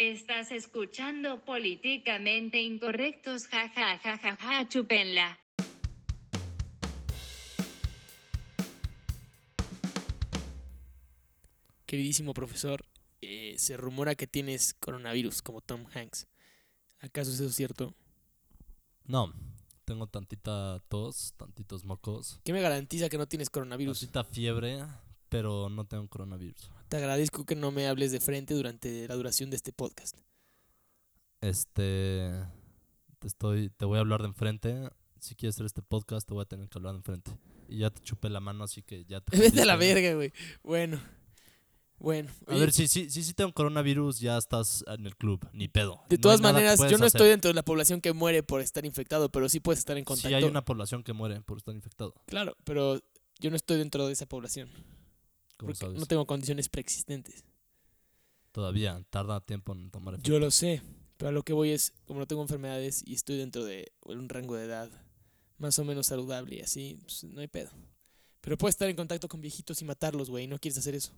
Estás escuchando políticamente incorrectos, ja ja ja ja ja, chúpenla. Queridísimo profesor, eh, se rumora que tienes coronavirus como Tom Hanks. ¿Acaso es eso cierto? No, tengo tantita tos, tantitos mocos, ¿Qué me garantiza que no tienes coronavirus? tantita fiebre, pero no tengo coronavirus. Te agradezco que no me hables de frente durante la duración de este podcast. Este, te estoy, te voy a hablar de enfrente. Si quieres hacer este podcast, te voy a tener que hablar de enfrente. Y ya te chupé la mano, así que ya te. Vete a la verga, güey. Bueno. Bueno. A oye, ver, si sí si, si tengo coronavirus, ya estás en el club, ni pedo. de No todas maneras, yo no hacer. estoy dentro de la población que muere por estar infectado, pero sí puedes estar en contacto. Sí hay una población que muere por estar infectado. Claro, pero yo no estoy dentro de esa población. ¿Cómo Porque sabes? no tengo condiciones preexistentes. Todavía tarda tiempo en tomar efecto. Yo lo sé, pero a lo que voy es, como no tengo enfermedades y estoy dentro de un rango de edad más o menos saludable y así, pues, no hay pedo. Pero puedes estar en contacto con viejitos y matarlos, güey, no quieres hacer eso.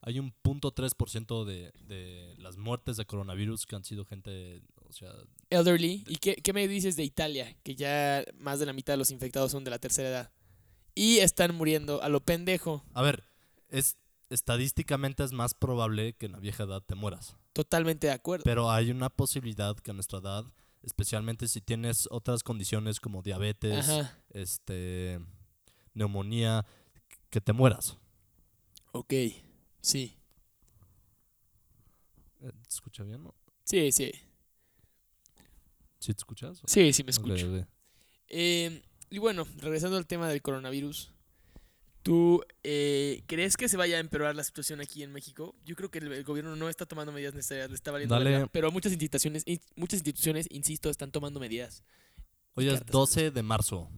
Hay un punto 3% de, de las muertes de coronavirus que han sido gente, o sea, Elderly, ¿y qué, qué me dices de Italia? Que ya más de la mitad de los infectados son de la tercera edad. Y están muriendo a lo pendejo. a ver, es estadísticamente es más probable que en la vieja edad te mueras, Totalmente de acuerdo. pero hay una posibilidad que a nuestra edad, especialmente si tienes otras condiciones como diabetes, Ajá, este neumonía, que te mueras. ok, sí. Eh, ¿Te escucha bien? no? Sí, sí. ¿Sí te escuchas? Sí, sí me escucho. Eh, y bueno, regresando al tema del coronavirus, ¿tú eh, crees que se vaya a empeorar la situación aquí en México? Yo creo que el, el gobierno no está tomando medidas necesarias, le está valiendo Dale. verga, pero muchas instituciones, in- muchas instituciones, insisto, están tomando medidas. Hoy es cartas 12 de marzo.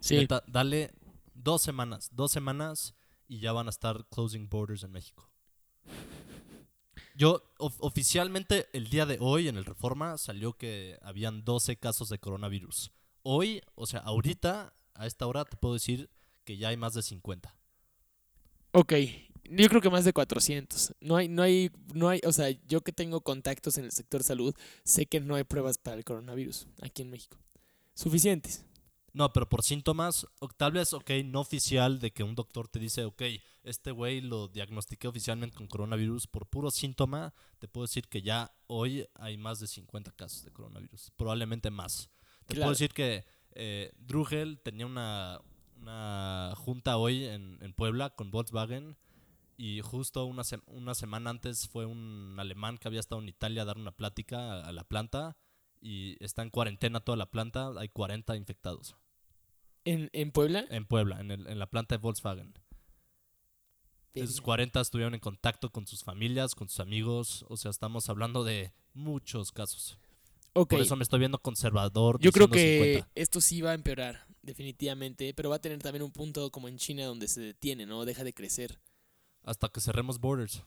Sí. Neta, dale dos semanas, dos semanas y ya van a estar closing borders en México. Yo, of- oficialmente, el día de hoy en el Reforma salió que habían 12 casos de coronavirus. Hoy, o sea, ahorita, a esta hora, te puedo decir que ya hay más de 50. Ok, yo creo que más de 400. No hay, no hay, no hay, o sea, yo que tengo contactos en el sector salud, sé que no hay pruebas para el coronavirus aquí en México. Suficientes. No, pero por síntomas, tal vez, ok, no oficial de que un doctor te dice, ok, este güey lo diagnostiqué oficialmente con coronavirus, por puro síntoma, te puedo decir que ya hoy hay más de 50 casos de coronavirus, probablemente más. Te Claro. puedo decir que eh, Drugel tenía una, una junta hoy en, en Puebla con Volkswagen y justo una, una semana antes fue un alemán que había estado en Italia a dar una plática a, a la planta y está en cuarentena toda la planta, hay 40 infectados. ¿En, en Puebla? En Puebla, en, el- en la planta de Volkswagen. Esos 40 estuvieron en contacto con sus familias, con sus amigos. O sea, estamos hablando de muchos casos. Por eso me estoy viendo conservador. Yo creo que 50. esto sí va a empeorar, definitivamente, pero va a tener también un punto como en China donde se detiene, ¿no? Deja de crecer. Hasta que cerremos borders.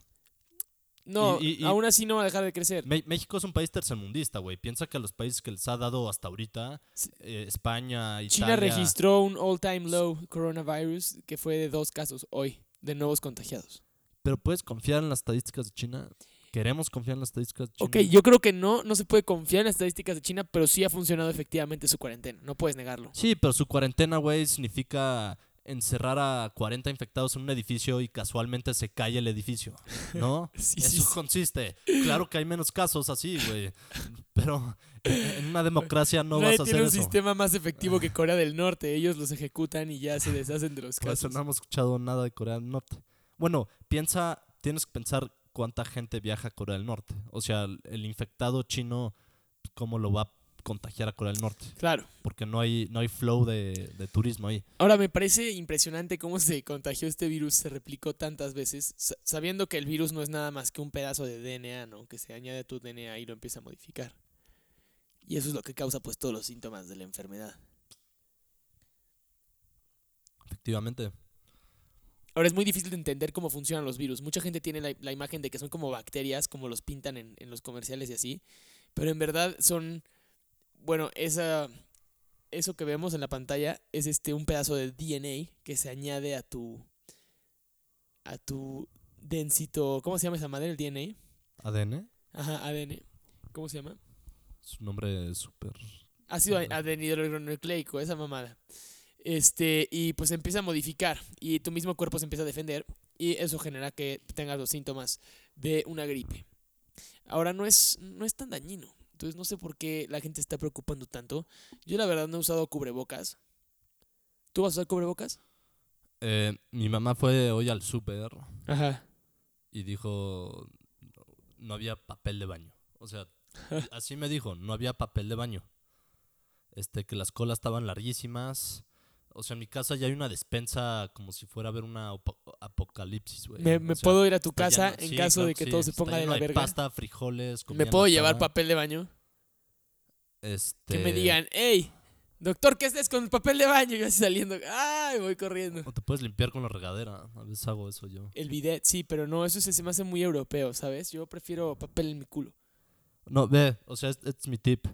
No, Y- aún así no va a dejar de crecer. México es un país tercermundista, güey. Piensa que a los países que les ha dado hasta ahorita, eh, España, Italia... China registró un all-time low coronavirus que fue de dos casos hoy de nuevos contagiados. Pero puedes confiar en las estadísticas de China. Queremos confiar en las estadísticas de China. Ok, yo creo que no, no se puede confiar en las estadísticas de China, pero sí ha funcionado efectivamente su cuarentena, no puedes negarlo. Sí, pero su cuarentena, güey, significa encerrar a 40 infectados en un edificio y casualmente se cae el edificio, ¿no? Sí, Eso sí, sí. consiste. Claro que hay menos casos así, güey. Pero en una democracia no Nadie vas a tiene hacer un eso. sistema más efectivo que Corea del Norte, ellos los ejecutan y ya se deshacen de los Por eso casos. no hemos escuchado nada de Corea del Norte. Bueno, piensa, tienes que pensar cuánta gente viaja a Corea del Norte. O sea, el- infectado chino, ¿cómo lo va a contagiar a Corea del Norte? Claro. Porque no hay, no hay flow de, de turismo ahí. Ahora, me parece impresionante cómo se contagió este virus, se replicó tantas veces, sa- sabiendo que el virus no es nada más que un pedazo de DNA, ¿no? Que se añade a tu DNA y lo empieza a modificar. Y eso es lo que causa pues todos los síntomas de la enfermedad. Efectivamente. Ahora es muy difícil de entender cómo funcionan los virus. Mucha gente tiene la, la imagen de que son como bacterias, como los pintan en, en los comerciales y así. Pero en verdad son, bueno, esa, eso que vemos en la pantalla es este un pedazo de DNA que se añade a tu, a tu densito, ¿cómo se llama esa madre? El DNA. ADN. Ajá, ADN. ¿Cómo se llama? Su nombre es súper... Ácido Ajá. adenhidronucleico, esa mamada. Este, y pues empieza a modificar y tu mismo cuerpo se empieza a defender y eso genera que tengas los síntomas de una gripe. Ahora no es, no es tan dañino, entonces no sé por qué la gente está preocupando tanto. Yo la verdad no he usado cubrebocas. ¿Tú vas a usar cubrebocas? Eh, mi mamá fue hoy al súper Ajá. y dijo no había papel de baño. O sea, así me dijo, no había papel de baño. Este, que las colas estaban larguísimas. O sea, en mi casa ya hay una despensa como si fuera a ver una apocalipsis, güey. ¿Me, O me sea, puedo ir a tu casa lleno- en sí, caso claro de que sí, todo se ponga de la verga? pasta, frijoles, ¿Me comida puedo llevar papel de baño? Este, Que me digan, hey, doctor, ¿qué haces con el papel de baño? Y yo así saliendo, ay, voy corriendo. O te puedes limpiar con la regadera. A veces hago eso yo. El bidet, sí, pero no, eso se, se me hace muy europeo, ¿sabes? Yo prefiero papel en mi culo. No, ve, o sea, es, es mi tip.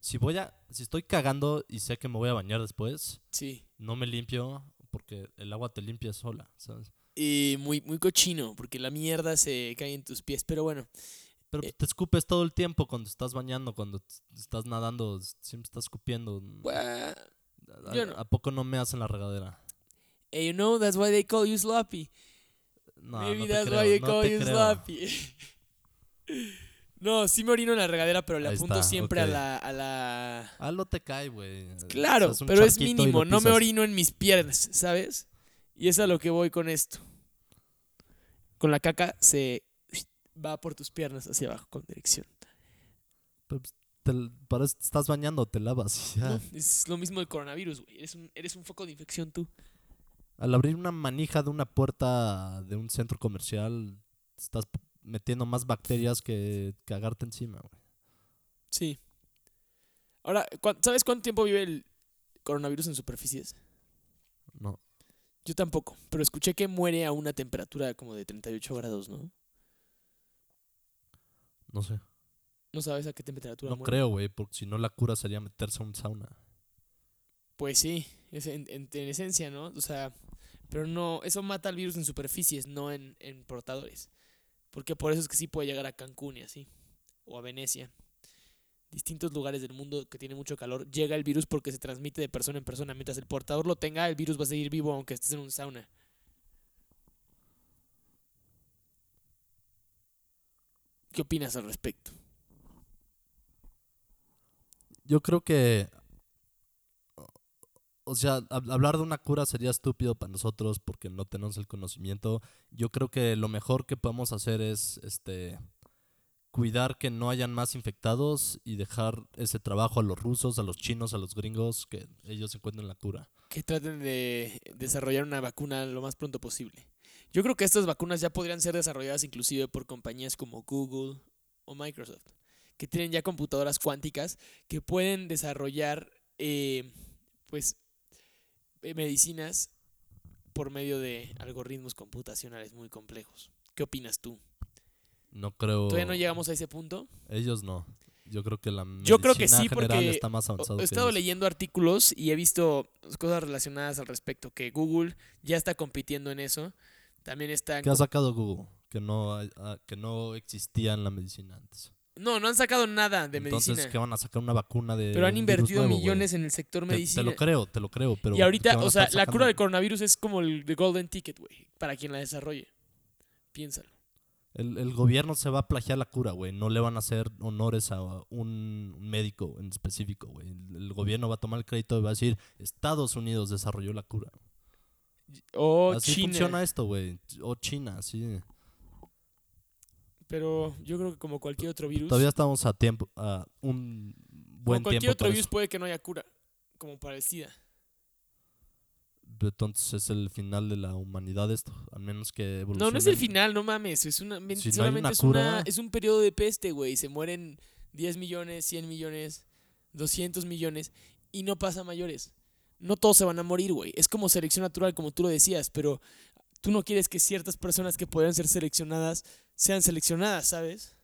Si voy a, si estoy cagando y sé que me voy a bañar después, Sí. no me limpio porque el agua te limpia sola, ¿sabes? Y muy, muy cochino, porque la mierda se cae en tus pies. Pero bueno, Pero Eh. te escupes todo el tiempo cuando estás bañando, cuando estás nadando, siempre estás escupiendo. bah, ¿A, yo no. a poco no me hacen la regadera? hey, you know, that's why they call you sloppy. No, Maybe no that's creo, why they no call you creo. sloppy. no, sí me orino en la regadera, pero le Ahí apunto está, siempre ok. a la... A la... Ah, no te cae, güey. Claro, un pero es charquito y mínimo, no me pisas. orino en mis piernas, ¿sabes? Y es a lo que voy con esto. Con la caca se va por tus piernas hacia abajo con dirección. Pero, pues, te l- para eso te estás bañando, te lavas. y ya. ¿no? Es lo mismo del coronavirus, güey. Eres un, eres un foco de infección tú. Al abrir una manija de una puerta de un centro comercial, estás p- metiendo más bacterias que cagarte encima, güey. Sí. Ahora, ¿cuán- ¿sabes cuánto tiempo vive el coronavirus en superficies? No. Yo tampoco, pero escuché que muere a una temperatura como de 38 grados, ¿no? No sé. ¿No sabes a qué temperatura No muere? creo, güey, porque si no la cura sería meterse a un sauna. Pues sí, es en, en- en esencia, ¿no? O sea, pero no, eso mata al virus en superficies, no en, en portadores. Porque por eso es que sí puede llegar a Cancún y así, o a Venecia. Distintos lugares del mundo que tiene mucho calor, llega el virus porque se transmite de persona en persona. Mientras el portador lo tenga, el virus va a seguir vivo aunque estés en un sauna. ¿Qué opinas al respecto? Yo creo que. O sea, hab- hablar de una cura sería estúpido para nosotros porque no tenemos el conocimiento. Yo creo que lo mejor que podemos hacer es este cuidar que no hayan más infectados y dejar ese trabajo a los rusos, a los chinos, a los gringos, que ellos encuentren la cura. que traten de desarrollar una vacuna lo más pronto posible. Yo creo que estas vacunas ya podrían ser desarrolladas inclusive por compañías como Google o Microsoft, que tienen ya computadoras cuánticas que pueden desarrollar eh, pues medicinas por medio de algoritmos computacionales muy complejos. ¿Qué opinas tú? No creo. ¿Todavía no llegamos a ese punto? Ellos no. Yo creo que la Yo creo que medicina sí, porque está más avanzado He estado leyendo artículos y he visto cosas relacionadas al respecto, que Google ya está compitiendo en eso. También está... ¿Qué ha sacado Google? Que no, ah, que no existía en la medicina antes. No, no han sacado nada de Entonces, medicina. ¿qué van a sacar una vacuna de Pero han invertido nuevo, millones en el sector Te- Te, medicina. lo creo, te lo creo, pero y ¿qué ahorita, o sea, la cura del coronavirus es como el de Golden Ticket, güey, para quien la desarrolle. Piénsalo. El, el gobierno se va a plagiar la cura, güey. No le van a hacer honores a un médico en específico, güey. El, el gobierno va a tomar el crédito y va a decir, Estados Unidos desarrolló la cura. O Así China. funciona esto, güey. O China, sí. Pero yo creo que como cualquier otro virus, Todavía estamos a tiempo, a un como buen cualquier tiempo otro virus eso. puede que no haya cura, como para el SIDA. Entonces es el final de la humanidad esto, al menos que evolucione. No, no es el final, no mames. Es una, Si no hay solamente una es, una- cura- es un periodo de peste, güey. Se mueren 10 millones, 100 millones, 200 millones y no pasa mayores. No todos se van a morir, güey. Es como selección natural, como tú lo decías, pero tú no quieres que ciertas personas que podrían ser seleccionadas sean seleccionadas, ¿sabes?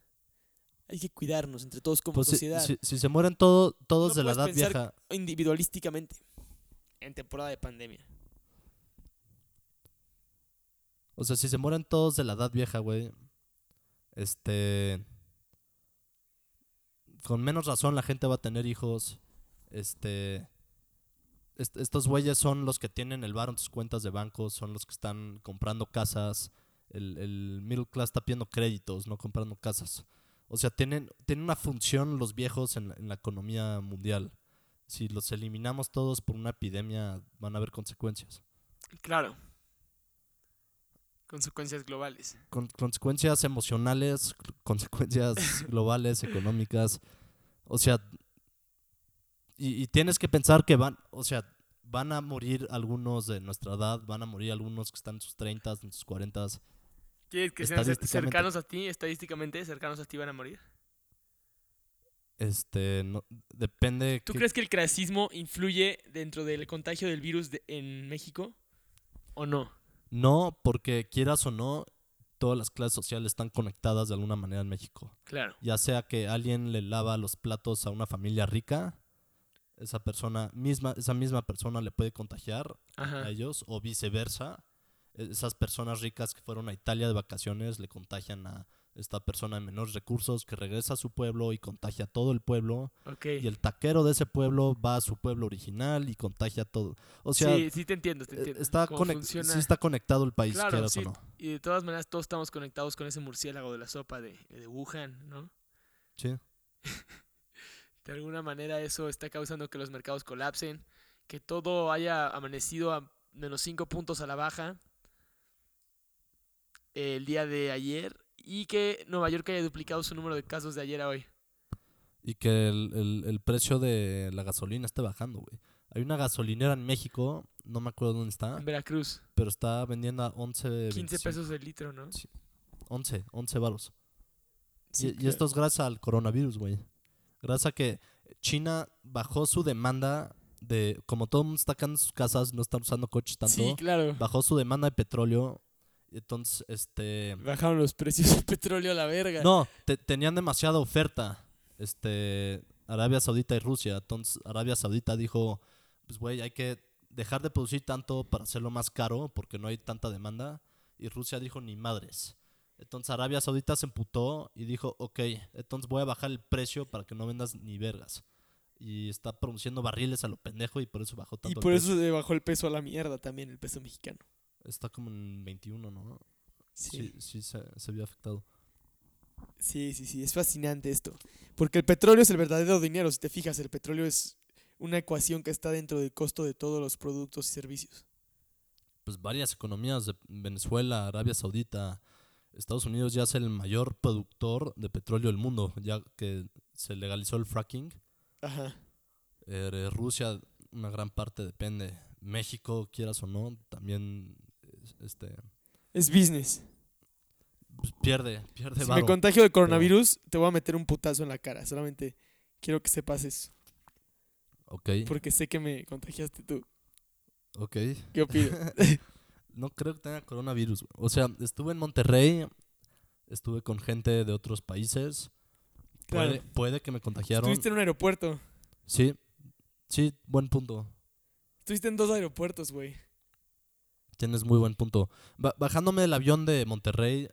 Hay que cuidarnos entre todos como Pues sociedad, si- si se mueren todo, todos No de la edad vieja, individualísticamente, en temporada de pandemia. o sea, si se mueren todos de la edad vieja, güey, este, con menos razón la gente va a tener hijos. Este, est- estos güeyes son los que tienen el bar en sus cuentas de banco, son los que están comprando casas. El, el middle class está pidiendo créditos, no comprando casas. O sea, tienen, tienen una función los viejos en, la- en la economía mundial. Si los eliminamos todos por una epidemia, van a haber consecuencias. Claro. Consecuencias globales. Con, consecuencias emocionales, consecuencias globales, económicas. O sea, y, y tienes que pensar que van, o sea, van a morir algunos de nuestra edad, van a morir algunos que están en sus 30, en sus 40. ¿Quieres que sean cercanos a ti? Estadísticamente, cercanos a ti van a morir. Este, no, depende. ¿Tú crees que el clasismo influye dentro del contagio del virus de- en México? ¿O no? No, porque quieras o no, todas las clases sociales están conectadas de alguna manera en México. Claro. Ya sea que alguien le lava los platos a una familia rica, esa persona misma, esa misma persona le puede contagiar Ajá. a ellos o viceversa. E- Esas personas ricas que fueron a Italia de vacaciones le contagian a esta persona de menores recursos que regresa a su pueblo y contagia a todo el pueblo. Y el taquero de ese pueblo va a su pueblo original y contagia a todo. O sea, sí, sí te entiendo, te eh, entiendo. está, sí está conectado el país, Claro, sí. o no. Y de todas maneras todos estamos conectados con ese murciélago de la sopa de, de Wuhan, ¿no? Sí. De alguna manera eso está causando que los mercados colapsen, que todo haya amanecido a menos 5 puntos a la baja el día de ayer y que Nueva York haya duplicado su número de casos de ayer a hoy. Y que el, el- el precio de la gasolina esté bajando, güey. Hay una gasolinera en México, no me acuerdo dónde está, En Veracruz, pero está vendiendo a 11, 15 25, pesos el litro, ¿no? Sí. 11, 11 varos. Sí, y, y esto es gracias al coronavirus, güey. Gracias a que China bajó su demanda de, como todo el mundo está acá en sus casas, no están usando coches tanto, Sí, claro. bajó su demanda de petróleo. Entonces, este... Bajaron los precios del petróleo a la verga. No, te- tenían demasiada oferta. Este, Arabia Saudita y Rusia. Entonces, Arabia Saudita dijo, pues güey, hay que dejar de producir tanto para hacerlo más caro porque no hay tanta demanda. Y Rusia dijo, ni madres. Entonces Arabia Saudita se emputó y dijo, ok, entonces voy a bajar el precio para que no vendas ni vergas. Y está produciendo barriles a lo pendejo y por eso bajó tanto y por eso bajó el peso a la mierda también, el peso mexicano. Está como en 21, ¿no? Sí. Sí, sí, se, se vio afectado. Sí, sí, sí, es fascinante esto. Porque el petróleo es el verdadero dinero, si te fijas, el petróleo es una ecuación que está dentro del costo de todos los productos y servicios. pues varias economías de Venezuela, Arabia Saudita, Estados Unidos ya es el mayor productor de petróleo del mundo, ya que se legalizó el fracking. Ajá. Eh, Rusia, una gran parte depende. México, quieras o no, también es- este Es business. pues, pierde, pierde Si me contagio de coronavirus, te voy a meter un putazo en la cara. Solamente quiero que sepas eso. Ok, Porque sé que me contagiaste tú. ok. ¿Qué opinas? No creo que tenga coronavirus. güey. O sea, estuve en Monterrey, estuve con gente de otros países. Claro. Puede, puede que me contagiaron. Estuviste en un aeropuerto. Sí, sí, buen punto. Estuviste en dos aeropuertos, güey. Tienes muy buen punto. Ba- bajándome del avión de Monterrey,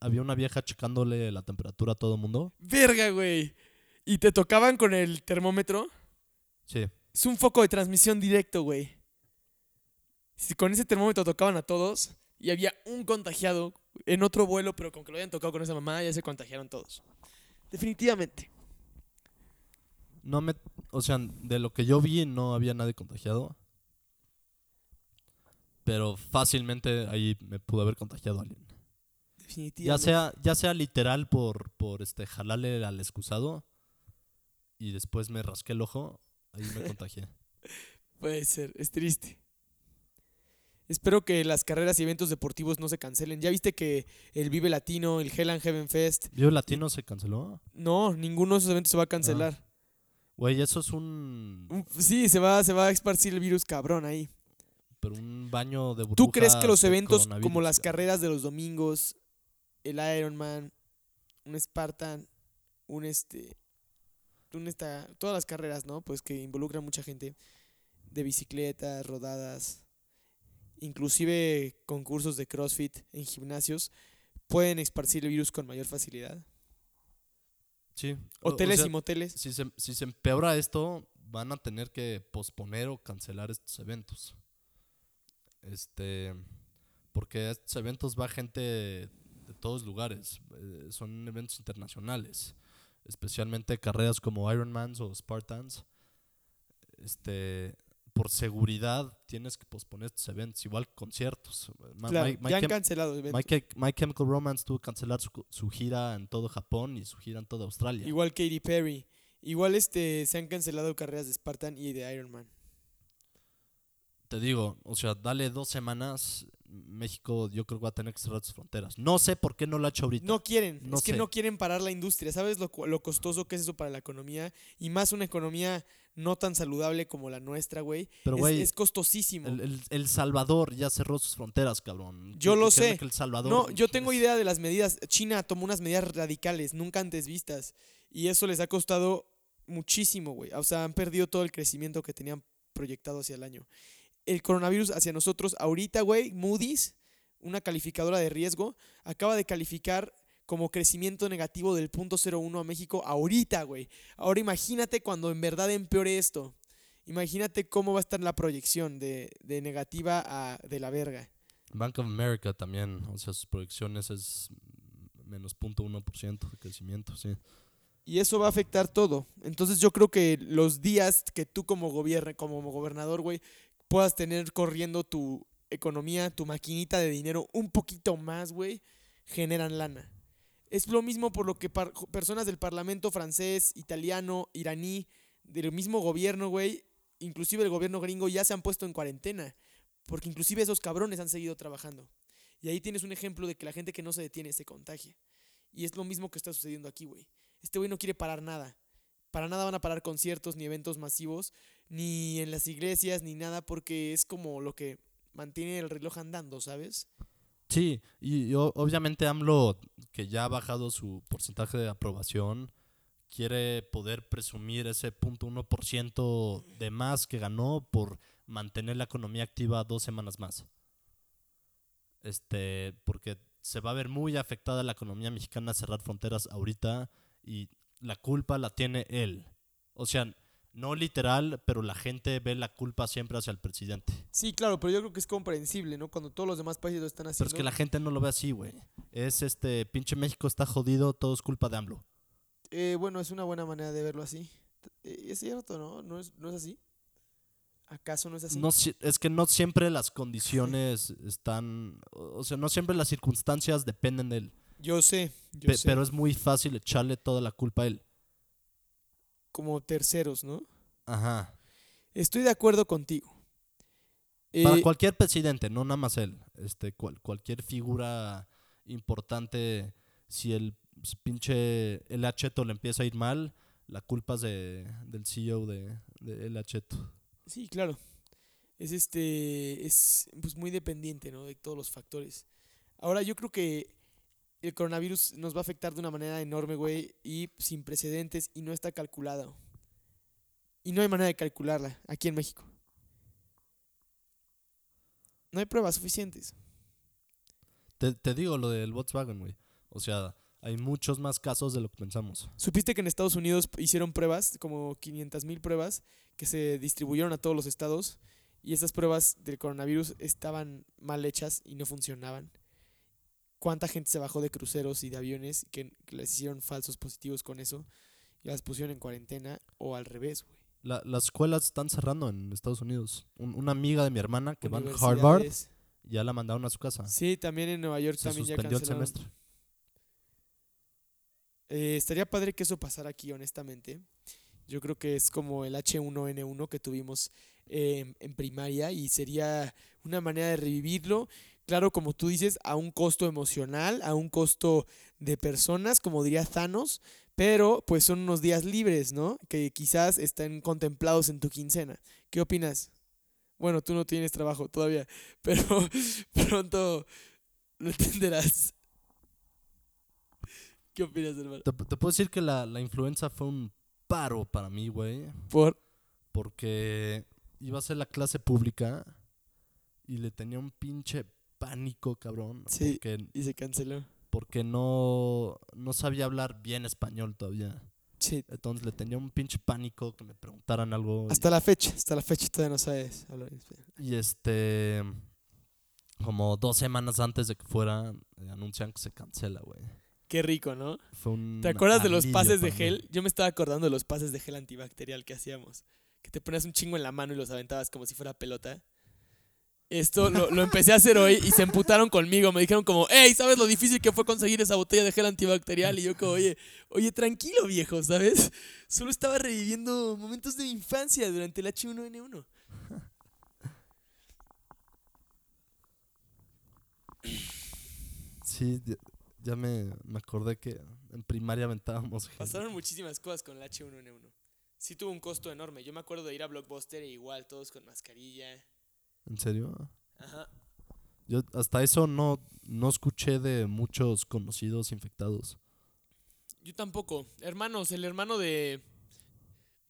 había una vieja checándole la temperatura a todo el mundo. Verga, güey. ¿Y te tocaban con el termómetro? Sí. Es un foco de transmisión directo, güey. Si con ese termómetro tocaban a todos y había un contagiado en otro vuelo, pero con que lo hayan tocado con esa mamá, ya se contagiaron todos. Definitivamente. No me, o sea, de lo que yo vi no había nadie contagiado. Pero fácilmente ahí me pudo haber contagiado alguien. Definitivamente. Ya sea, ya sea literal por, por este jalarle al excusado y después me rasqué el ojo, ahí me contagié. Puede ser, es triste. Espero que las carreras y eventos deportivos no se cancelen. ¿Ya viste que el Vive Latino, el Hell and Heaven Fest, ¿Vivo Latino se canceló? no, ninguno de esos eventos se va a cancelar. Güey, eso es un, Sí, se va, se va a esparcir el virus cabrón ahí. pero un baño de ¿Tú crees que los eventos como las carreras de los domingos, el Ironman, un Spartan, un este, un esta, todas las carreras, ¿no? Pues que involucran mucha gente de bicicletas, rodadas, inclusive concursos de CrossFit en gimnasios, pueden esparcir el virus con mayor facilidad. Sí. O Hoteles sea, y moteles. si se, si se empeora esto, van a tener que posponer o cancelar estos eventos. Este, porque a estos eventos va gente de todos lugares. eh, son eventos internacionales, especialmente carreras como Ironmans o Spartans. Este, por seguridad tienes que posponer estos eventos, igual conciertos. Claro, My- My ya han Chem- cancelado eventos. My, My Chemical Romance tuvo que cancelar su, su gira en todo Japón y su gira en toda Australia. Igual Katy Perry. Igual este se han cancelado carreras de Spartan y de Ironman. Te digo, o sea, dale dos semanas, México yo creo que va a tener que cerrar sus fronteras. No sé por qué no lo ha hecho ahorita. No quieren, No es que no quieren parar la industria. ¿Sabes lo, lo costoso que es eso para la economía? Y más una economía no tan saludable como la nuestra, güey. Pero, Es, güey, es costosísimo. el, el- El Salvador ya cerró sus fronteras, cabrón. Yo lo sé. que El Salvador No, yo tengo idea de las medidas. China tomó unas medidas radicales, nunca antes vistas. Y eso les ha costado muchísimo, güey. O sea, han perdido todo el crecimiento que tenían proyectado hacia el año. El coronavirus hacia nosotros, ahorita, güey, Moody's, una calificadora de riesgo, acaba de calificar como crecimiento negativo del punto 0.1 a México ahorita, güey. Ahora imagínate cuando en verdad empeore esto. Imagínate cómo va a estar la proyección de, de negativa a de la verga. Bank of America también, o sea, sus proyecciones es menos 0.1% de crecimiento, sí. Y eso va a afectar todo. Entonces yo creo que los días que tú como gobierno, como gobernador, güey, puedas tener corriendo tu economía, tu maquinita de dinero un poquito más, güey, generan lana. Es lo mismo por lo que personas del parlamento francés, italiano, iraní, del mismo gobierno, güey, inclusive el gobierno gringo ya se han puesto en cuarentena. Porque inclusive esos cabrones han seguido trabajando. Y ahí tienes un ejemplo de que la gente que no se detiene se contagia. Y es lo mismo que está sucediendo aquí, güey. Este güey no quiere parar nada. Para nada van a parar conciertos ni eventos masivos, ni en las iglesias, ni nada, porque es como lo que mantiene el reloj andando, ¿sabes? Sí, y, obviamente AMLO, que ya ha bajado su porcentaje de aprobación, quiere poder presumir ese punto 1% de más que ganó por mantener la economía activa dos semanas más. Este, porque se va a ver muy afectada la economía mexicana cerrar fronteras ahorita y la culpa la tiene él. O sea, no literal, pero la gente ve la culpa siempre hacia el presidente. Sí, claro, pero yo creo que es comprensible, ¿no? Cuando todos los demás países lo están Pero haciendo. es que la gente no lo ve así, güey. Es este, pinche México está jodido, todo es culpa de AMLO. Eh, bueno, es una buena manera de verlo así. Eh, es cierto, ¿no? ¿No es, ¿No es así? ¿Acaso no es así? No, es que no siempre las condiciones están, o o sea, no siempre las circunstancias dependen de él. Yo sé, yo Pe- sé. pero es muy fácil echarle toda la culpa a él. Como terceros, ¿no? Ajá. Estoy de acuerdo contigo. Para Eh, cualquier presidente, no nada más él. Este, cual- cualquier figura importante, si el pinche El Acheto le empieza a ir mal, la culpa es de, del CEO de, de El Acheto. Sí, claro. Es este. Es pues muy dependiente, ¿no? De todos los factores. Ahora, yo creo que el coronavirus nos va a afectar de una manera enorme, güey. Y sin precedentes. Y no está calculado. Y no hay manera de calcularla aquí en México. No hay pruebas suficientes. Te, te digo lo del Volkswagen, güey. O sea, hay muchos más casos de lo que pensamos. ¿Supiste que en Estados Unidos hicieron pruebas, como 500 mil pruebas, que se distribuyeron a todos los estados? Y esas pruebas del coronavirus estaban mal hechas y no funcionaban. ¿Cuánta gente se bajó de cruceros y de aviones que, que les hicieron falsos positivos con eso y las pusieron en cuarentena o al revés, güey? La- las escuelas están cerrando en Estados Unidos. Un- una amiga de mi hermana que va en Harvard ya la mandaron a su casa. Sí, también en Nueva York Se también ya suspendió el cancelaron. semestre. Eh, estaría padre que eso pasara aquí, honestamente. Yo creo que es como el H1N1 que tuvimos eh, en primaria y sería una manera de revivirlo. Claro, como tú dices, a un costo emocional, a un costo de personas, como diría Thanos, pero pues son unos días libres, ¿no? Que quizás estén contemplados en tu quincena. ¿Qué opinas? Bueno, tú no tienes trabajo todavía, pero pronto lo entenderás. ¿Qué opinas, hermano? Te, te puedo decir que la, la influenza fue un paro para mí, güey. Por Porque iba a ser la clase pública y le tenía un pinche pánico, cabrón. Sí. Porque y se canceló. porque no, no sabía hablar bien español todavía. Sí. Entonces le tenía un pinche pánico que me preguntaran algo. y- Hasta la fecha, hasta la fecha todavía no sabes hablar español. Y este. Como dos semanas antes de que fuera, eh, anuncian que se cancela, güey. Qué rico, ¿no? Fue un. ¿Te acuerdas de los pases de mí. gel? Yo me estaba acordando de los pases de gel antibacterial que hacíamos. Que te ponías un chingo en la mano y los aventabas como si fuera pelota. Esto lo, lo empecé a hacer hoy y se emputaron conmigo. Me dijeron como, hey, ¿sabes lo difícil que fue conseguir esa botella de gel antibacterial? Y yo como, oye, oye, tranquilo viejo, ¿sabes? Solo estaba reviviendo momentos de mi infancia durante el H1N1. Sí, ya, ya me, me acordé que en primaria aventábamos gel. Pasaron muchísimas cosas con el H1N1. Sí tuvo un costo enorme. Yo me acuerdo de ir a Blockbuster e igual, todos con mascarilla. ¿En serio? Ajá. Yo hasta eso no, no escuché de muchos conocidos infectados. Yo tampoco. Hermanos, el hermano de.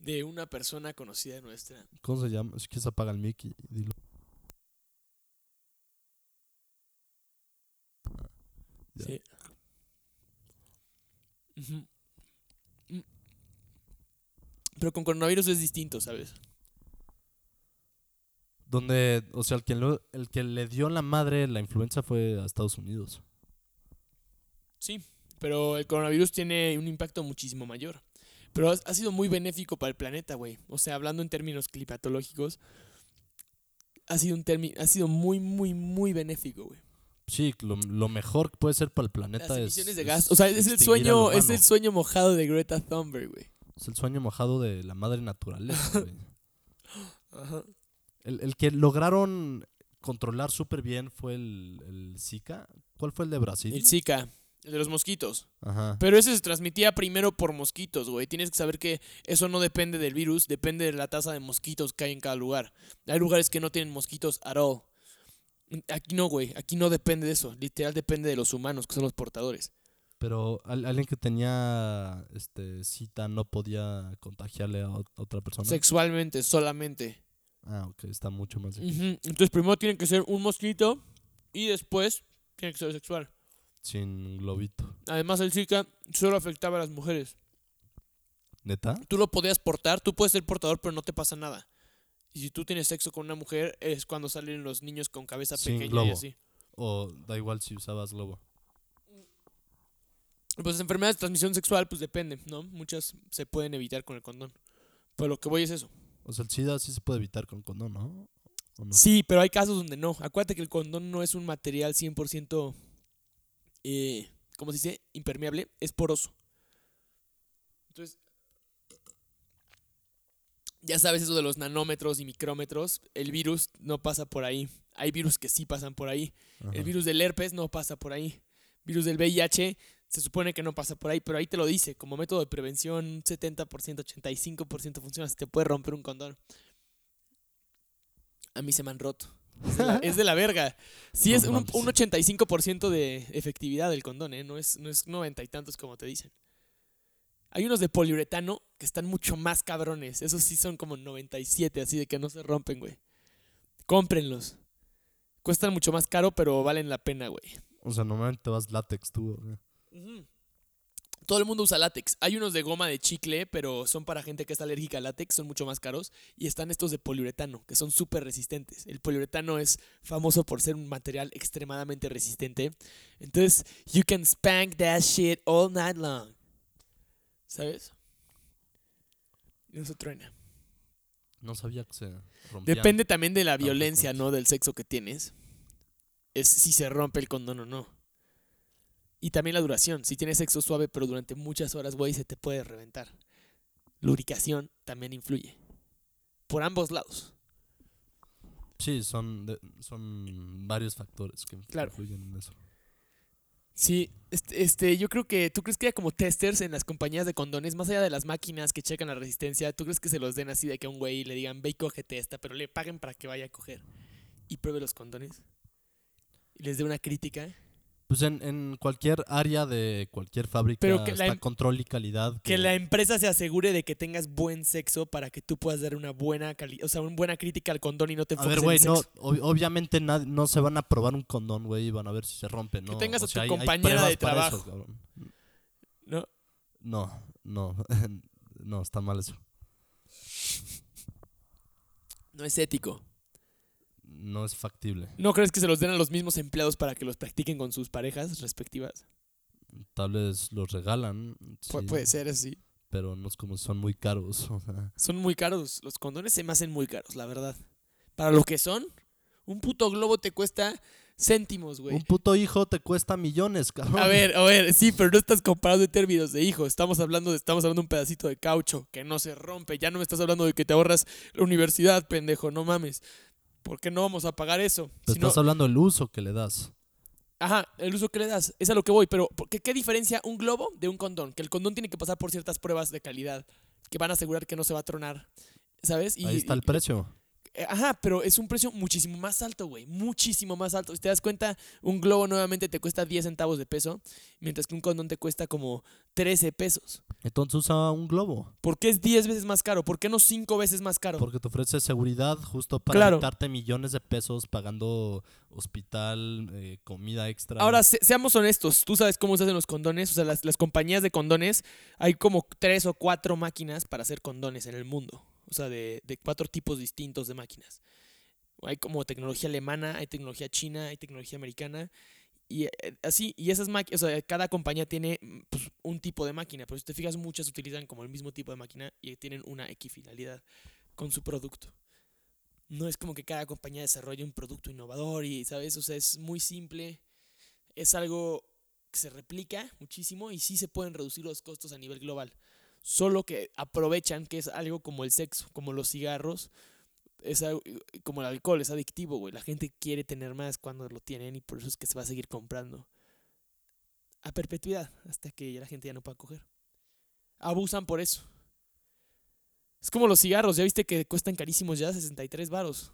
de una persona conocida nuestra. ¿Cómo se llama? Es que se apaga el mic y dilo. Sí. Mm. Pero con coronavirus es distinto, ¿sabes? Donde, o sea, el que, lo- el que le dio la madre la influenza fue a Estados Unidos. Sí. Pero el coronavirus tiene un impacto muchísimo mayor. Pero ha, sido muy benéfico para el planeta, güey. O sea, hablando en términos climatológicos, ha sido un termi- ha sido muy, muy, muy benéfico, güey. Sí, lo, lo mejor que puede ser para el planeta Las es. emisiones de es gas. O sea, es el sueño, es el sueño mojado de Greta Thunberg, güey. Es el sueño mojado de la madre naturaleza, güey. Ajá. El, el que lograron controlar súper bien fue el, el Zika. ¿Cuál fue el de Brasil? El Zika, el de los mosquitos. Ajá. Pero ese se transmitía primero por mosquitos, güey. Tienes que saber que eso no depende del virus, depende de la tasa de mosquitos que hay en cada lugar. Hay lugares que no tienen mosquitos at all. Aquí no, güey. Aquí no depende de eso. Literal depende de los humanos, que son los portadores. Pero al- alguien que tenía este cita no podía contagiarle a otra persona. Sexualmente, solamente. Ah, ok, está mucho más difícil. Ujú. Entonces primero tiene que ser un mosquito y después tiene que ser sexual. Sin globito. Además el Zika solo afectaba a las mujeres. ¿Neta? Tú lo podías portar, tú puedes ser portador, pero no te pasa nada. Y si tú tienes sexo con una mujer, es cuando salen los niños con cabeza Sin pequeña y globo. así. O da igual si usabas globo. Pues enfermedades de transmisión sexual, pues depende, ¿no? Muchas se pueden evitar con el condón. Pero lo que voy es eso. O sea, el SIDA sí se puede evitar con condón, ¿no? ¿O no? Sí, pero hay casos donde no. Acuérdate que el condón no es un material 100%, eh, ¿cómo se dice? Impermeable, es poroso. Entonces, ya sabes eso de los nanómetros y micrómetros. El virus no pasa por ahí. Hay virus que sí pasan por ahí. Ajá. El virus del herpes no pasa por ahí. Virus del VIH se supone que no pasa por ahí, pero ahí te lo dice. Como método de prevención, un 70%, 85% funciona. Se te puede romper un condón. A mí se me han roto. Es de la, es de la verga. Sí, No es un, un 85% de efectividad del condón, ¿eh? No es, no es noventa y tantos como te dicen. Hay unos de poliuretano que están mucho más cabrones. Esos sí son como 97, así de que no se rompen, güey. Cómprenlos. Cuestan mucho más caro, pero valen la pena, güey. O sea, normalmente te vas látex tú. Todo el mundo usa látex. Hay unos de goma de chicle, pero son para gente que está alérgica al látex, son mucho más caros. Y están estos de poliuretano, que son súper resistentes. El poliuretano es famoso por ser un material extremadamente resistente. Entonces, you can spank that shit all night long. ¿Sabes? No se truena. No sabía que se rompían. Depende también de la violencia. ¿no? Del sexo que tienes. Es si se rompe el condón o no. Y también la duración. Si tienes sexo suave, pero durante muchas horas, güey, se te puede reventar. Lubricación también influye. Por ambos lados. Sí, son, de- son varios factores que Claro. influyen en eso. Sí, este, este, yo creo que, ¿tú crees que haya como testers en las compañías de condones, más allá de las máquinas que checan la resistencia, ¿tú crees que se los den así de que a un güey le digan, ve y cógete esta, pero le paguen para que vaya a coger y pruebe los condones? Y les dé una crítica. Pues en, en cualquier área de cualquier fábrica Pero que la está em- control y calidad. Que la empresa se asegure de que tengas buen sexo para que tú puedas dar una buena calidad, o sea, una buena crítica al condón y no te A enfoques ver, en güey, no, ob- obviamente no se van a probar un condón, güey, y van a ver si se rompe, ¿no? tengas O a tu sea, hay- hay compañera de pruebas para trabajo. eso, cabrón. ¿no? No, no, no, está mal eso. No es ético. No es factible. ¿No crees que se los den a los mismos empleados para que los practiquen con sus parejas respectivas? Tal vez los regalan, Pu- sí, Puede ser así. pero no es como si son muy caros. o sea. Son muy caros. Los condones se me hacen muy caros, la verdad. Para lo que son, un puto globo te cuesta céntimos, güey. Un puto hijo te cuesta millones, cabrón. A ver, a ver, sí, pero no estás comparando en términos de hijo. Estamos hablando de, estamos hablando de un pedacito de caucho que no se rompe. Ya no me estás hablando de que te ahorras la universidad, pendejo. No mames. ¿Por qué no vamos a pagar eso? Te Si no- estás hablando del uso que le das. Ajá, el uso que le das, es a lo que voy, pero ¿por ¿qué, ¿qué diferencia un globo de un condón? Que el condón tiene que pasar por ciertas pruebas de calidad que van a asegurar que no se va a tronar, ¿sabes? Y, Ahí está el precio. Eh, Ajá, pero es un precio muchísimo más alto, güey, muchísimo más alto. Si te das cuenta, un globo nuevamente te cuesta 10 centavos de peso, mientras que un condón te cuesta como 13 pesos. Entonces usa un globo. ¿Por qué es 10 veces más caro? ¿Por qué no 5 veces más caro? Porque te ofrece seguridad justo para Claro. quitarte millones de pesos pagando hospital, eh, comida extra. Ahora, se- seamos honestos, tú sabes cómo se hacen los condones, o sea, las, las compañías de condones, hay como tres o cuatro máquinas para hacer condones en el mundo, o sea, de, de cuatro tipos distintos de máquinas. Hay como tecnología alemana, hay tecnología china, hay tecnología americana, y eh, así, y esas máquinas, o sea, cada compañía tiene mm, pues, un tipo de máquina, pero si te fijas, muchas utilizan como el mismo tipo de máquina y tienen una equifinalidad con su producto. No es como que cada compañía desarrolle un producto innovador y, ¿sabes? O sea, es muy simple es algo que se replica muchísimo y sí se pueden reducir los costos a nivel global. Solo que aprovechan que es algo como el sexo, como los cigarros, es algo- como el alcohol, es adictivo, güey. La gente quiere tener más cuando lo tienen y por eso es que se va a seguir comprando. A perpetuidad, hasta que la gente ya no pueda coger. Abusan por eso. Es como los cigarros, ya viste que cuestan carísimos ya, 63 varos.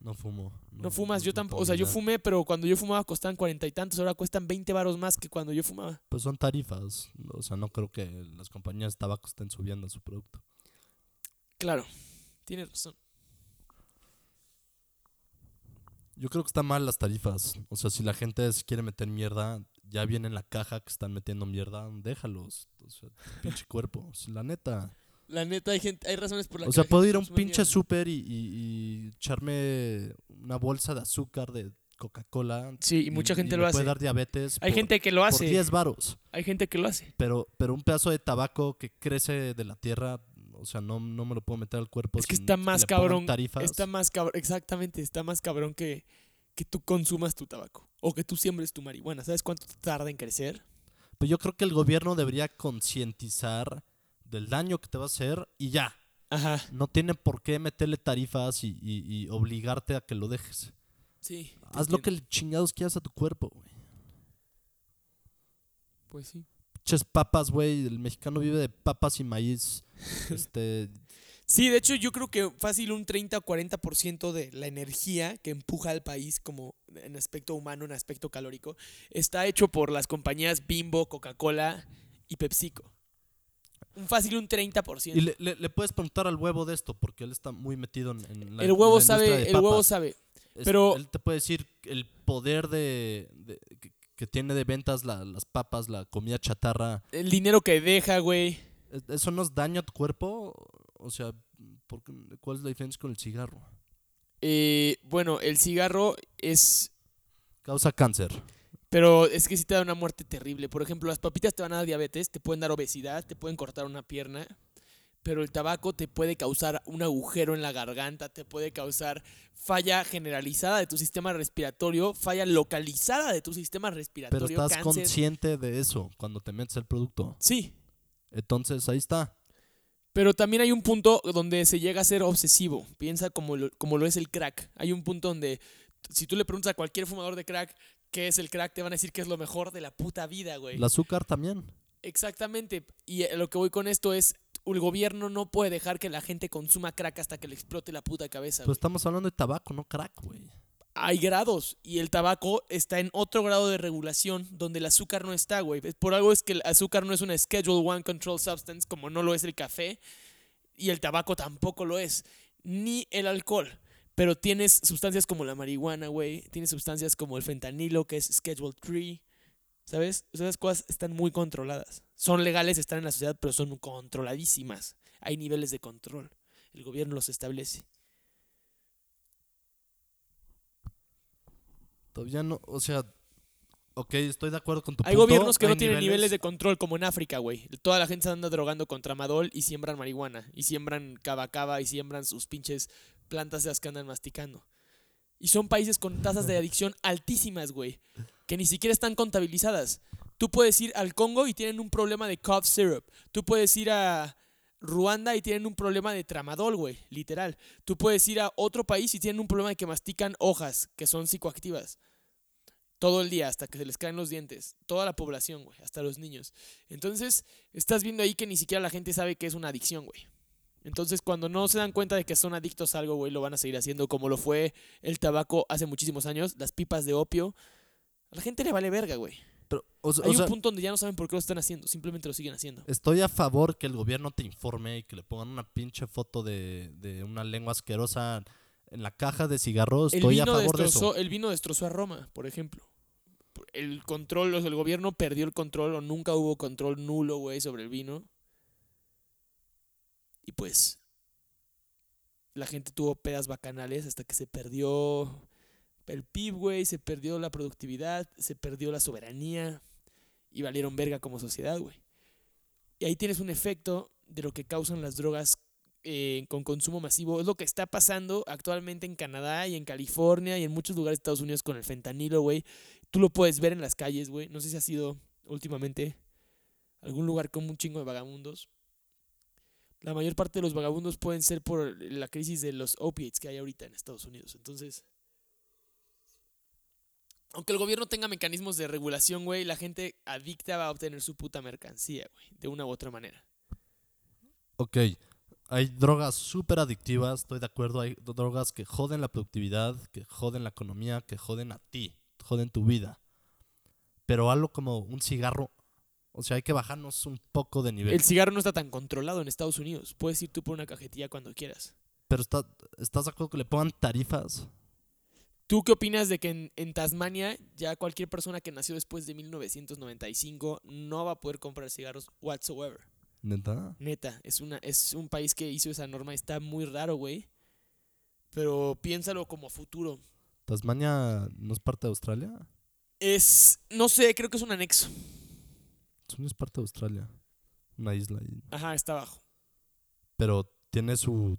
No fumo. No fumas, yo tampoco. O sea, yo fumé, pero cuando yo fumaba costaban cuarenta y tantos, ahora cuestan 20 varos más que cuando yo fumaba. Pues son tarifas. O sea, no creo que las compañías de tabaco estén subiendo su producto. Claro, tienes razón. Yo creo que están mal las tarifas. O sea, si la gente se quiere meter mierda, ya viene en la caja que están metiendo mierda, déjalos. O sea, pinche cuerpo. Si la neta. La neta, hay gente, hay razones por las O que sea, la puedo ir a un pinche súper y, y- y echarme una bolsa de azúcar de Coca-Cola. Sí, y mucha gente lo me hace. puede dar diabetes. Hay por- gente que lo Por hace. 10 varos. Hay gente que lo hace. Pero, pero un pedazo de tabaco que crece de la tierra, o sea, no, no me lo puedo meter al cuerpo. Es que sin está más cabrón. Tarifas. Está más cabrón. Exactamente, está más cabrón que, que tú consumas tu tabaco. O que tú siembres tu marihuana. ¿Sabes cuánto tarda en crecer? Pero yo creo que el gobierno debería concientizar del daño que te va a hacer y ya. Ajá. No tiene por qué meterle tarifas y, y- y obligarte a que lo dejes. Sí. Haz lo que chingados quieras a tu cuerpo, güey. Pues sí. Pinches papas, güey. El mexicano vive de papas y maíz. este, Sí, de hecho yo creo que fácil un 30 o 40% de la energía que empuja al país como en aspecto humano, en aspecto calórico, está hecho por las compañías Bimbo, Coca-Cola y PepsiCo. Un fácil un 30%. y le, le- le puedes preguntar al huevo de esto, porque él está muy metido en, en la el huevo en la industria sabe, de el huevo sabe. Es- pero- Él te puede decir el poder de, de- que, que tiene de ventas la- las papas, la comida chatarra. El dinero que deja, güey. ¿Es- ¿Eso nos daña a tu cuerpo? O sea, ¿por qué- ¿cuál es la diferencia con el cigarro? Eh, bueno, el cigarro es... Causa cáncer. Pero es que sí te da una muerte terrible. Por ejemplo, las papitas te van a dar diabetes, te pueden dar obesidad, te pueden cortar una pierna. Pero el tabaco te puede causar un agujero en la garganta, te puede causar falla generalizada de tu sistema respiratorio, falla localizada de tu sistema Pero respiratorio, estás cáncer. consciente de eso cuando te metes el producto. Sí, Entonces ahí está. pero también hay un punto donde se llega a ser obsesivo. Piensa como lo, como lo es el crack. Hay un punto donde si tú le preguntas a cualquier fumador de crack qué es el crack, te van a decir que es lo mejor de la puta vida, güey. El azúcar también. Exactamente. Y eh, lo que voy con esto es, el gobierno no puede dejar que la gente consuma crack hasta que le explote la puta cabeza. Pues güey. estamos hablando de tabaco, no crack, güey. hay grados y el tabaco está en otro grado de regulación donde el azúcar no está, güey. Por algo es que el azúcar no es una Schedule One Control Substance como no lo es el café y el tabaco tampoco lo es, ni el alcohol. Pero tienes sustancias como la marihuana, güey. Tienes sustancias como el fentanilo, que es Schedule 3. ¿Sabes? Esas cosas están muy controladas. Son legales, están en la sociedad, pero son controladísimas. Hay niveles de control. El gobierno los establece. Todavía no, o sea, ok, estoy de acuerdo con tu Hay punto. gobiernos que no tienen niveles de control, como en África, güey. Toda la gente se anda drogando con tramadol y siembran marihuana. Y siembran cava y siembran sus pinches plantas esas que andan masticando. Y son países con tasas de adicción altísimas, güey. Que ni siquiera están contabilizadas. Tú puedes ir al Congo y tienen un problema de cough syrup. Tú puedes ir a Ruanda y tienen un problema de tramadol, güey. Literal. Tú puedes ir a otro país y tienen un problema de que mastican hojas que son psicoactivas. Todo el día hasta que se les caen los dientes. Toda la población, güey. Hasta los niños. Entonces, estás viendo ahí que ni siquiera la gente sabe que es una adicción, güey. Entonces, cuando no se dan cuenta de que son adictos a algo, güey, lo van a seguir haciendo como lo fue el tabaco hace muchísimos años, las pipas de opio. A la gente le vale verga, güey. Pero, o, Hay o sea, un punto donde ya no saben por qué lo están haciendo, simplemente lo siguen haciendo. estoy a favor que el gobierno te informe y que le pongan una pinche foto de, de una lengua asquerosa en la caja de cigarros. Estoy a favor de eso. el vino destrozó a Roma, por ejemplo. El control, o sea, el gobierno perdió el control o nunca hubo control nulo, güey, sobre el vino. Y pues la gente tuvo pedas bacanales hasta que se perdió el PIB, güey, se perdió la productividad, se perdió la soberanía y valieron verga como sociedad, güey. Y ahí tienes un efecto de lo que causan las drogas eh, con consumo masivo. Es lo que está pasando actualmente en Canadá y en California y en muchos lugares de Estados Unidos con el fentanilo, güey. Tú lo puedes ver en las calles, güey. No sé si ha sido últimamente algún lugar con un chingo de vagabundos. La mayor parte de los vagabundos pueden ser por la crisis de los opiates que hay ahorita en Estados Unidos. Entonces, aunque el gobierno tenga mecanismos de regulación, güey, la gente adicta va a obtener su puta mercancía, güey, de una u otra manera. Ok, hay drogas súper adictivas, estoy de acuerdo. Hay drogas que joden la productividad, que joden la economía, que joden a ti, joden tu vida. Pero algo como un cigarro, o sea, hay que bajarnos un poco de nivel. El cigarro no está tan controlado en Estados Unidos. Puedes ir tú por una cajetilla cuando quieras. Pero está, ¿estás de acuerdo que le pongan tarifas? ¿Tú qué opinas de que en, en Tasmania ya cualquier persona que nació después de 1995 no va a poder comprar cigarros whatsoever? ¿Neta? Neta, es, una, es un país que hizo esa norma. Está muy raro, güey. Pero piénsalo como futuro. ¿Tasmania no es parte de Australia? Es, no sé, creo que es un anexo. No es parte de Australia. Una isla. ahí. Ajá, está abajo. Pero tiene su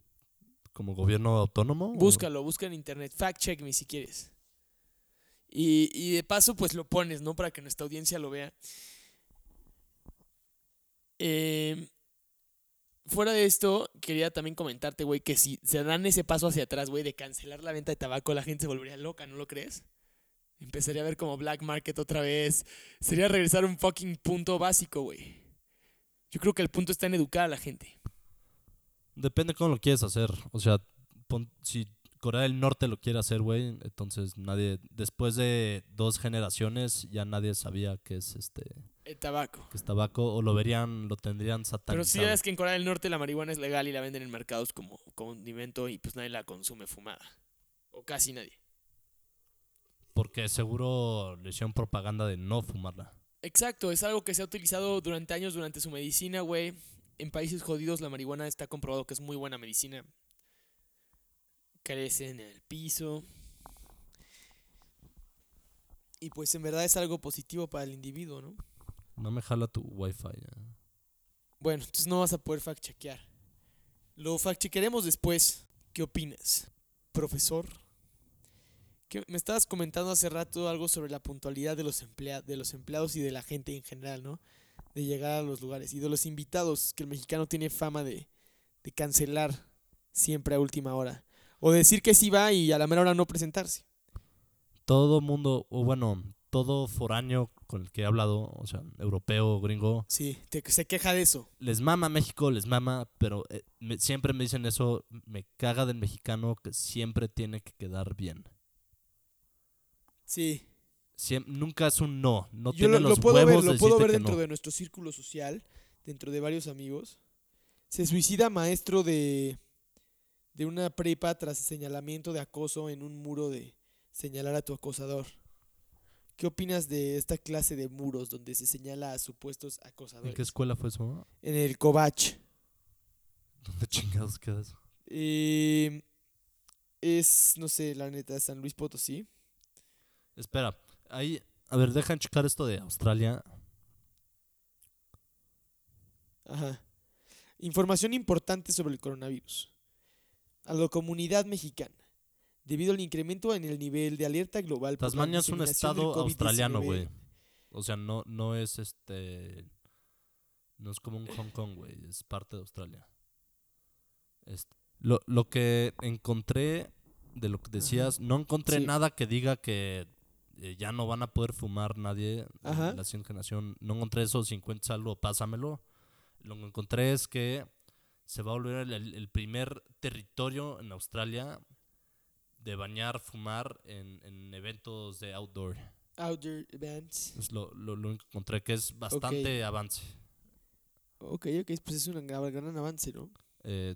como gobierno autónomo. o- Búscalo, busca en internet. Fact check me si quieres. Y, y de paso, pues lo pones, ¿no? Para que nuestra audiencia lo vea. Eh, fuera de esto, quería también comentarte, güey, que si se dan ese paso hacia atrás, güey, de cancelar la venta de tabaco, la gente se volvería loca, ¿no lo crees? Empezaría a ver como black market otra vez. Sería regresar a un fucking punto básico, güey. Yo creo que el punto está en educar a la gente. Depende cómo lo quieres hacer. O sea, pon- si Corea del Norte lo quiere hacer, güey, entonces nadie, después de dos generaciones, ya nadie sabía que es este, El tabaco. que es tabaco, o lo verían, lo tendrían Pero satanizado. sí es que en Corea del Norte la marihuana es legal y la venden en mercados como condimento y pues nadie la consume fumada. O casi nadie. Porque seguro le hicieron propaganda de no fumarla. Exacto, es algo que se ha utilizado durante años durante su medicina, güey. En países jodidos la marihuana está comprobado que es muy buena medicina. Crece en el piso. Y pues en verdad es algo positivo para el individuo, ¿no? No me jala tu wifi. eh. Bueno, entonces no vas a poder fact chequear. Lo fact chequearemos después. ¿Qué opinas, profesor? Que me estabas comentando hace rato algo sobre la puntualidad de los, emplea- de los empleados y de la gente en general, ¿no? De llegar a los lugares y de los invitados, que el mexicano tiene fama de, de cancelar siempre a última hora. O decir que sí va y a la mera hora no presentarse. Todo mundo, o bueno, todo foráneo con el que he hablado, o sea, europeo, gringo, Sí, te- se queja de eso. les mama México, les mama, pero eh, me- siempre me dicen eso, me caga del mexicano que siempre tiene que quedar bien. Sí. Nunca es un no. No Yo tiene lo, lo puedo ver, lo puedo ver dentro no. de nuestro círculo social, dentro de varios amigos. Se suicida maestro de, de una prepa tras señalamiento de acoso en un muro de señalar a tu acosador. ¿Qué opinas de esta clase de muros donde se señala a supuestos ¿En acosadores? qué escuela fue eso? En el Covach. ¿Dónde chingados queda eso? Eh, es, no sé, la neta, San Luis Potosí. Espera, ahí, a ver, dejan checar esto de Australia. Ajá. Información importante sobre el coronavirus. A la comunidad mexicana. Debido al incremento en el nivel de alerta global. Tasmania es un estado australiano, COVID-19. güey. O sea, no, no es este. No es como un Hong Kong, güey. Es parte de Australia. Este, lo, lo que encontré de lo que decías, no encontré Sí. nada que diga que eh, ya no van a poder fumar nadie Ajá. en la siguiente generación. No encontré eso, si encuentras algo, pásamelo. Lo que encontré es que se va a volver el, primer territorio en Australia de bañar, fumar en, en eventos de outdoor. Outdoor events. Es lo, lo, lo que encontré que es bastante avance. Ok, ok, pues es un gran, gran avance, ¿no? Eh,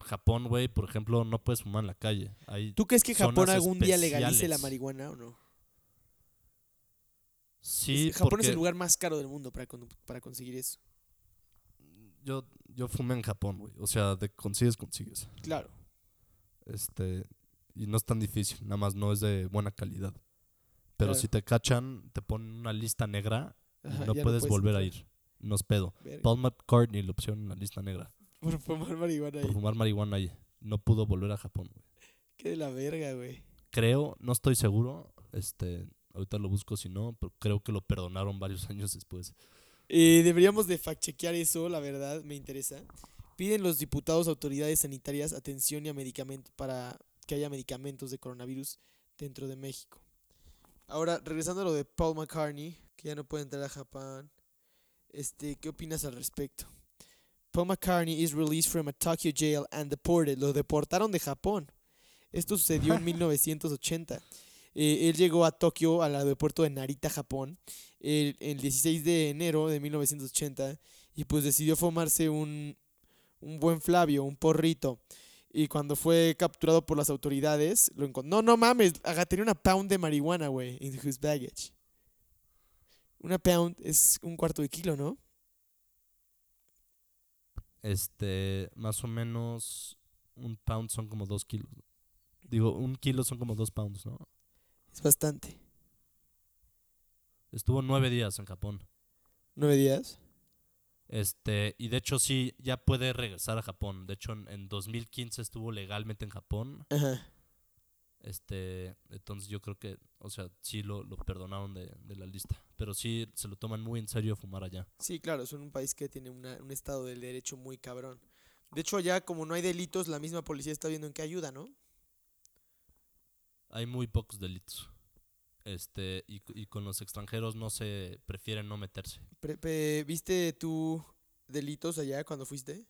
Japón, güey, por ejemplo, no puedes fumar en la calle. Hay ¿Tú crees que Japón algún día legalice la marihuana o no? Sí, Es- Japón porque es el lugar más caro del mundo para, con- para conseguir eso. yo, yo fumé en Japón, güey. O sea, de consigues, consigues. Claro. Este, y no es tan difícil, nada más no es de buena calidad. Pero Claro. si te cachan, te ponen una lista negra Ajá, y no puedes volver a ir. No es pedo. Verga. Paul McCartney lo pusieron en la lista negra Por fumar marihuana por ahí. fumar marihuana ahí. No pudo volver a Japón, güey. Qué de la verga, güey. Creo, no estoy seguro, este, ahorita lo busco si no, pero creo que lo perdonaron varios años después. Eh, deberíamos de fact-chequear eso, la verdad, me interesa. Piden los diputados autoridades sanitarias atención y a medicamentos para que haya medicamentos de coronavirus dentro de México. Ahora, regresando a lo de Paul McCartney, que ya no puede entrar a Japón. Este, ¿qué opinas al respecto? Paul McCartney is released from a Tokyo jail and deported. Lo deportaron de Japón. Esto sucedió en 1980. Eh, él llegó a Tokio, al aeropuerto de Narita, Japón, el, el 16 de enero de 1980 y pues decidió fumarse un, un buen Flavio, un porrito. Y cuando fue capturado por las autoridades, lo encontró. No, no mames, tenía una pound de marihuana, güey, in his baggage. Una pound es un cuarto de kilo, ¿no? Este, más o menos un pound son como dos kilos. Digo, un kilo son como dos pounds, ¿no? Es bastante. Estuvo nueve días en Japón. ¿Nueve días? Este, y de hecho sí, ya puede regresar a Japón. De hecho, en, en 2015 estuvo legalmente en Japón. Ajá. Este, entonces yo creo que, o sea, sí lo, lo perdonaron de, de la lista. Pero sí se lo toman muy en serio fumar allá. Sí, claro, son un país que tiene una- un estado del derecho muy cabrón. De hecho, allá como no hay delitos, la misma policía está viendo en qué ayuda, ¿no? Hay muy pocos delitos. Este, y, y con los extranjeros no se prefieren no meterse. Pre- ¿Viste tú delitos allá cuando fuiste?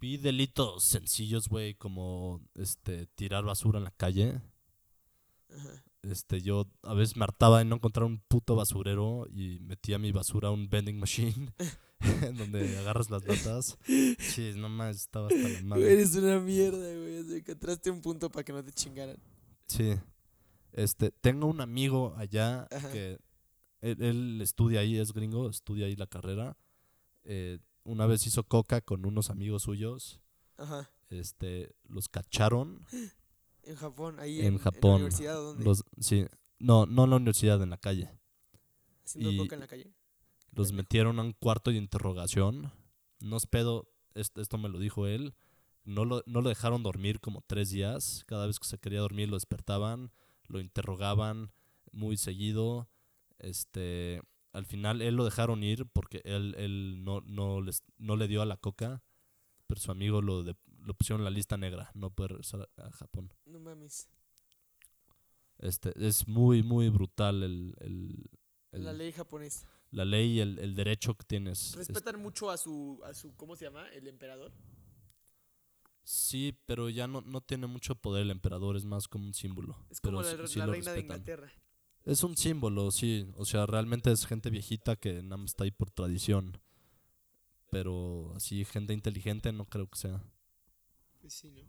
Vi delitos sencillos, güey, como este tirar basura en la calle. Ajá. Este, yo a veces me hartaba de no encontrar un puto basurero y metía mi basura a un vending machine donde agarras las latas. Sí, no más, estaba hasta la madre. Eres una mierda, güey. encontraste un punto para que no te chingaran. Sí. Este, tengo un amigo allá Ajá. que él, él estudia ahí, es gringo, estudia ahí la carrera. Eh, una vez hizo coca con unos amigos suyos. Ajá. Este, los cacharon. En Japón, ahí En en, en Japón, la universidad, ¿o ¿dónde? Los, sí, no, no en la universidad, en la calle. Haciendo y- coca en la calle. Los metieron a un cuarto de interrogación. No es pedo, esto, esto me lo dijo él. No lo, no lo dejaron dormir como tres días. Cada vez que se quería dormir lo despertaban, lo interrogaban muy seguido. Este, al final él lo dejaron ir porque él, él no, no, les, no le dio a la coca, pero su amigo lo, de- lo pusieron en la lista negra. No puede regresar a, Japón. No mames. Este, es muy, muy brutal el, el- el- La ley japonesa. la ley y el, el derecho que tienes. Respetan mucho a su, a su, ¿cómo se llama? El emperador. Sí, pero ya no, no tiene mucho poder el emperador, es más como un símbolo. Es pero como la, sí- sí reina de. Inglaterra. Es un símbolo, sí. O sea, realmente es gente viejita que nada más está ahí por tradición. Pero así, gente inteligente no creo que sea. Pues sí, ¿no?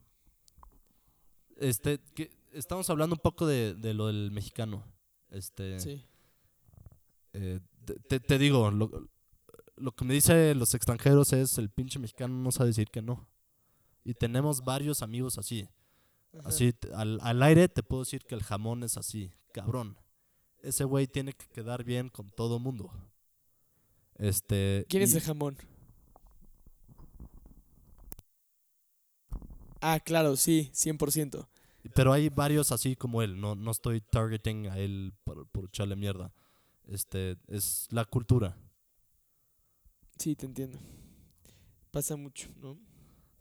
Este, que, estamos hablando un poco de, de lo del mexicano. Este, Sí. eh, te- te, te digo, lo, lo que me dicen los extranjeros es el pinche mexicano no sabe decir que no. Y tenemos varios amigos así. Ajá. Así, al, al aire te puedo decir que el jamón es así, cabrón. Ese güey tiene que quedar bien con todo mundo. Este. ¿Quién es el jamón? Ah, claro, sí, 100%. Pero hay varios así como él. No, no estoy targeting a él por, por echarle mierda. Este, es la cultura. Sí, te entiendo. Pasa mucho, ¿no?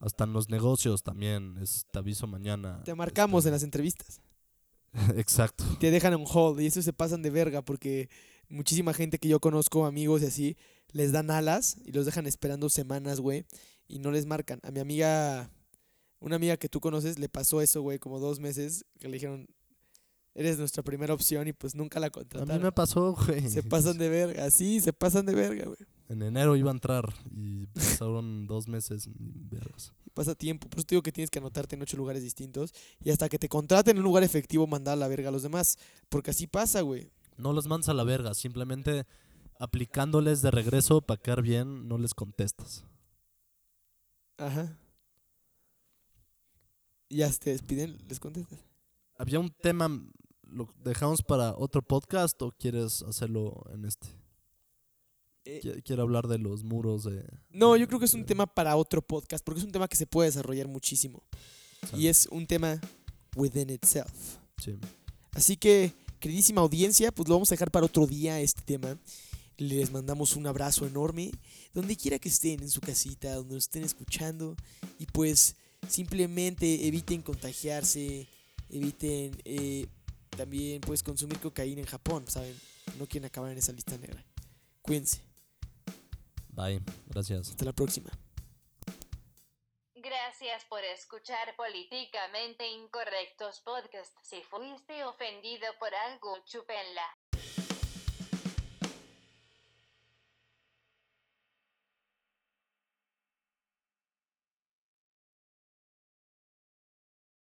Hasta en los negocios también. Es, te aviso mañana. Te marcamos en este, las entrevistas. Exacto. Te dejan en hold y eso se pasan de verga porque muchísima gente que yo conozco, amigos y así, les dan alas y los dejan esperando semanas, güey, y no les marcan. A mi amiga, una amiga que tú conoces, le pasó eso, güey, como dos meses, que le dijeron, eres nuestra primera opción y pues nunca la A mí me contrataron. pasó, güey. Se pasan de verga, sí, se pasan de verga, güey. En enero iba a entrar y pasaron dos meses. vergas. Pasa tiempo. Por eso te digo que tienes que anotarte en ocho lugares distintos y hasta que te contraten en un lugar efectivo mandar a la verga a los demás. Porque así pasa, güey. No los mandas a la verga. Simplemente aplicándoles de regreso para quedar bien, no les contestas. Ajá. Y ya te despiden, les contestas. ¿Había un tema, lo dejamos para otro podcast o quieres hacerlo en este? Eh, Qui- Quiero hablar de los muros de... No, yo creo que es un tema para otro podcast, porque es un tema que se puede desarrollar muchísimo. Y es un tema within itself. Sí. Así que, queridísima audiencia, pues lo vamos a dejar para otro día este tema. Les mandamos un abrazo enorme, donde quiera que estén, en su casita, donde nos estén escuchando. Y pues simplemente eviten contagiarse, eviten eh, también pues consumir cocaína en Japón, ¿saben? No quieren acabar en esa lista negra. Cuídense. Bye. Gracias. Hasta la próxima. Gracias por escuchar Políticamente Incorrectos Podcast. Si fuiste ofendido por algo, chúpenla.